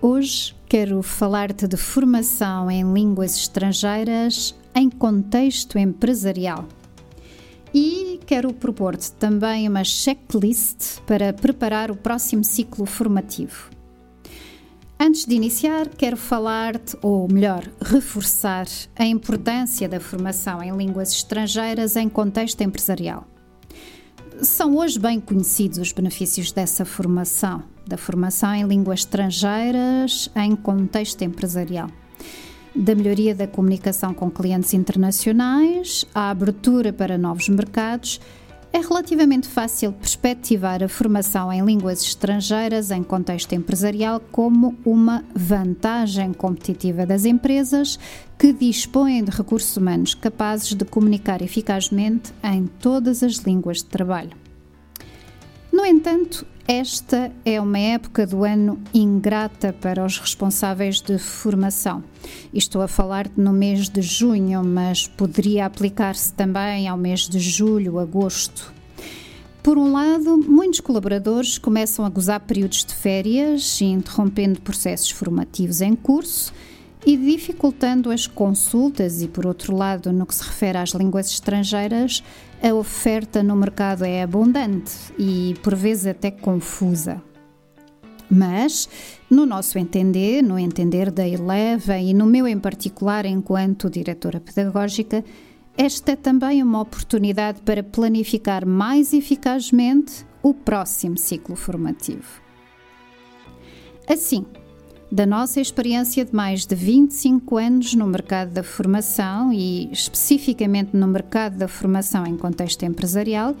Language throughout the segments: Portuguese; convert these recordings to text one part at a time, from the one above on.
Hoje quero falar-te de formação em línguas estrangeiras em contexto empresarial. E quero propor-te também uma checklist para preparar o próximo ciclo formativo. Antes de iniciar, quero falar-te, ou melhor, reforçar a importância da formação em línguas estrangeiras em contexto empresarial. São hoje bem conhecidos os benefícios dessa formação, da formação em línguas estrangeiras em contexto empresarial. Da melhoria da comunicação com clientes internacionais, à abertura para novos mercados, é relativamente fácil perspectivar a formação em línguas estrangeiras em contexto empresarial como uma vantagem competitiva das empresas que dispõem de recursos humanos capazes de comunicar eficazmente em todas as línguas de trabalho. No entanto, esta é uma época do ano ingrata para os responsáveis de formação. estou a falar-te no mês de junho, mas poderia aplicar-se também ao mês de julho, agosto. Por um lado, muitos colaboradores começam a gozar períodos de férias, interrompendo processos formativos em curso e dificultando as consultas, e por outro lado, no que se refere às línguas estrangeiras, a oferta no mercado é abundante e por vezes até confusa. Mas, no nosso entender, no entender da Eleva e no meu em particular enquanto diretora pedagógica, esta é também uma oportunidade para planificar mais eficazmente o próximo ciclo formativo. Assim, da nossa experiência de mais de 25 anos no mercado da formação e especificamente no mercado da formação em contexto empresarial,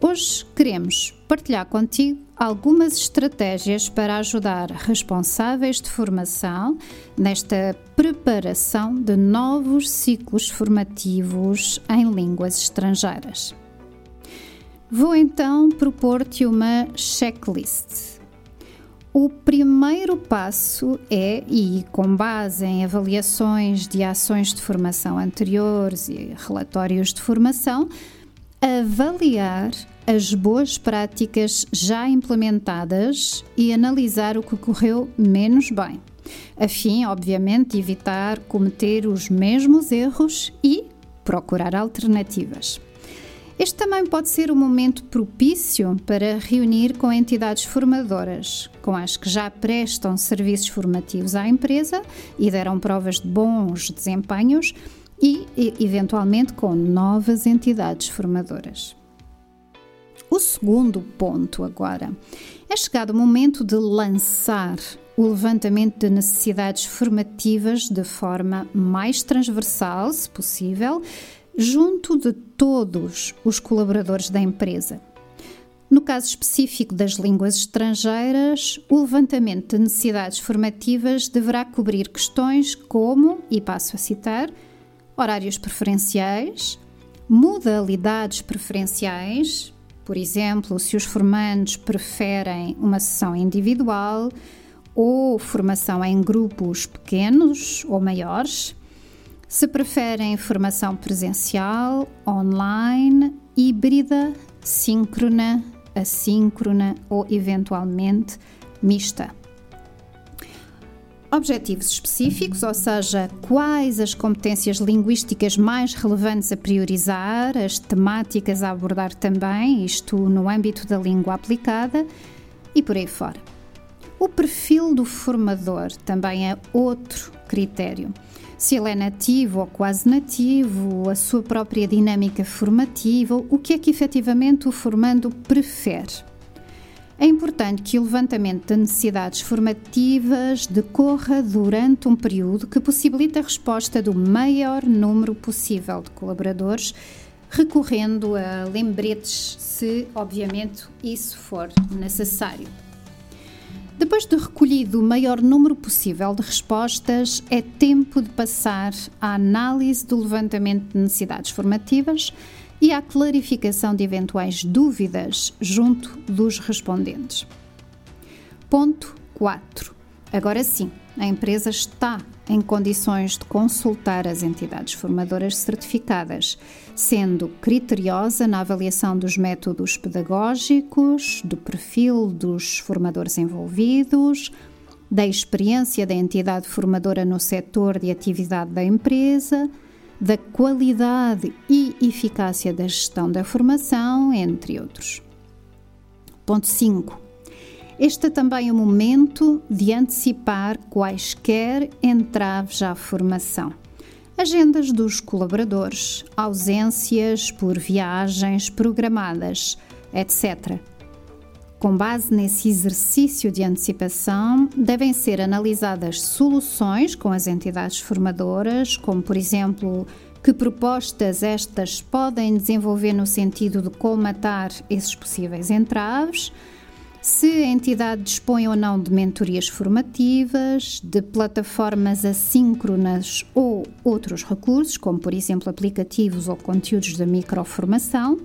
hoje queremos partilhar contigo algumas estratégias para ajudar responsáveis de formação nesta preparação de novos ciclos formativos em línguas estrangeiras. Vou então propor-te uma checklist o primeiro passo é, e com base em avaliações de ações de formação anteriores e relatórios de formação, avaliar as boas práticas já implementadas e analisar o que correu menos bem, a fim, obviamente, evitar cometer os mesmos erros e procurar alternativas. Este também pode ser um momento propício para reunir com entidades formadoras, com as que já prestam serviços formativos à empresa e deram provas de bons desempenhos e, eventualmente, com novas entidades formadoras. O segundo ponto agora é chegado o momento de lançar o levantamento de necessidades formativas de forma mais transversal, se possível, junto de todos os colaboradores da empresa. No caso específico das línguas estrangeiras, o levantamento de necessidades formativas deverá cobrir questões como, e passo a citar, horários preferenciais, modalidades preferenciais, por exemplo, se os formandos preferem uma sessão individual ou formação em grupos pequenos ou maiores, se preferem formação presencial, online, híbrida, síncrona, assíncrona ou eventualmente mista. Objetivos específicos, ou seja, quais as competências linguísticas mais relevantes a priorizar, as temáticas a abordar também, isto no âmbito da língua aplicada e por aí fora. O perfil do formador também é outro critério se ele é nativo ou quase nativo, a sua própria dinâmica formativa, o que é que efetivamente o formando prefere. É importante que o levantamento de necessidades formativas decorra durante um período que possibilite a resposta do maior número possível de colaboradores, recorrendo a lembretes, se obviamente isso for necessário. Depois de recolhido o maior número possível de respostas, é tempo de passar à análise do levantamento de necessidades formativas e à clarificação de eventuais dúvidas junto dos respondentes. Ponto 4. Agora sim, a empresa está em condições de consultar as entidades formadoras certificadas, sendo criteriosa na avaliação dos métodos pedagógicos, do perfil dos formadores envolvidos, da experiência da entidade formadora no setor de atividade da empresa, da qualidade e eficácia da gestão da formação, entre outros. Ponto 5. Este é também o momento de antecipar quaisquer entraves à formação. Agendas dos colaboradores, ausências por viagens programadas, etc. Com base nesse exercício de antecipação, devem ser analisadas soluções com as entidades formadoras, como por exemplo, que propostas estas podem desenvolver no sentido de colmatar esses possíveis entraves, se a entidade dispõe ou não de mentorias formativas, de plataformas assíncronas ou outros recursos, como por exemplo aplicativos ou conteúdos de microformação,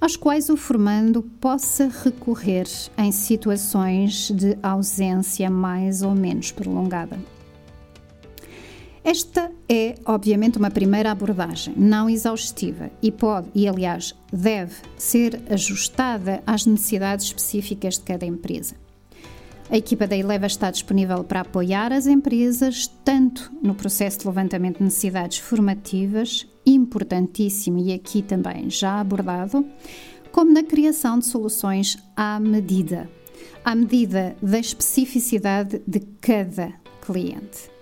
aos quais o formando possa recorrer em situações de ausência mais ou menos prolongada. Esta é, obviamente, uma primeira abordagem, não exaustiva e pode, e aliás deve, ser ajustada às necessidades específicas de cada empresa. A equipa da Eleva está disponível para apoiar as empresas, tanto no processo de levantamento de necessidades formativas, importantíssimo e aqui também já abordado, como na criação de soluções à medida, à medida da especificidade de cada cliente.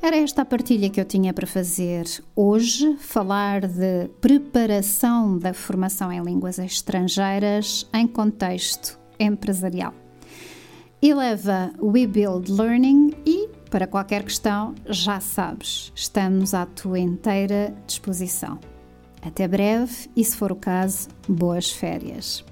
Era esta a partilha que eu tinha para fazer hoje, falar de preparação da formação em línguas estrangeiras em contexto empresarial. Eleva We Build Learning e, para qualquer questão, já sabes, estamos à tua inteira disposição. Até breve e, se for o caso, boas férias.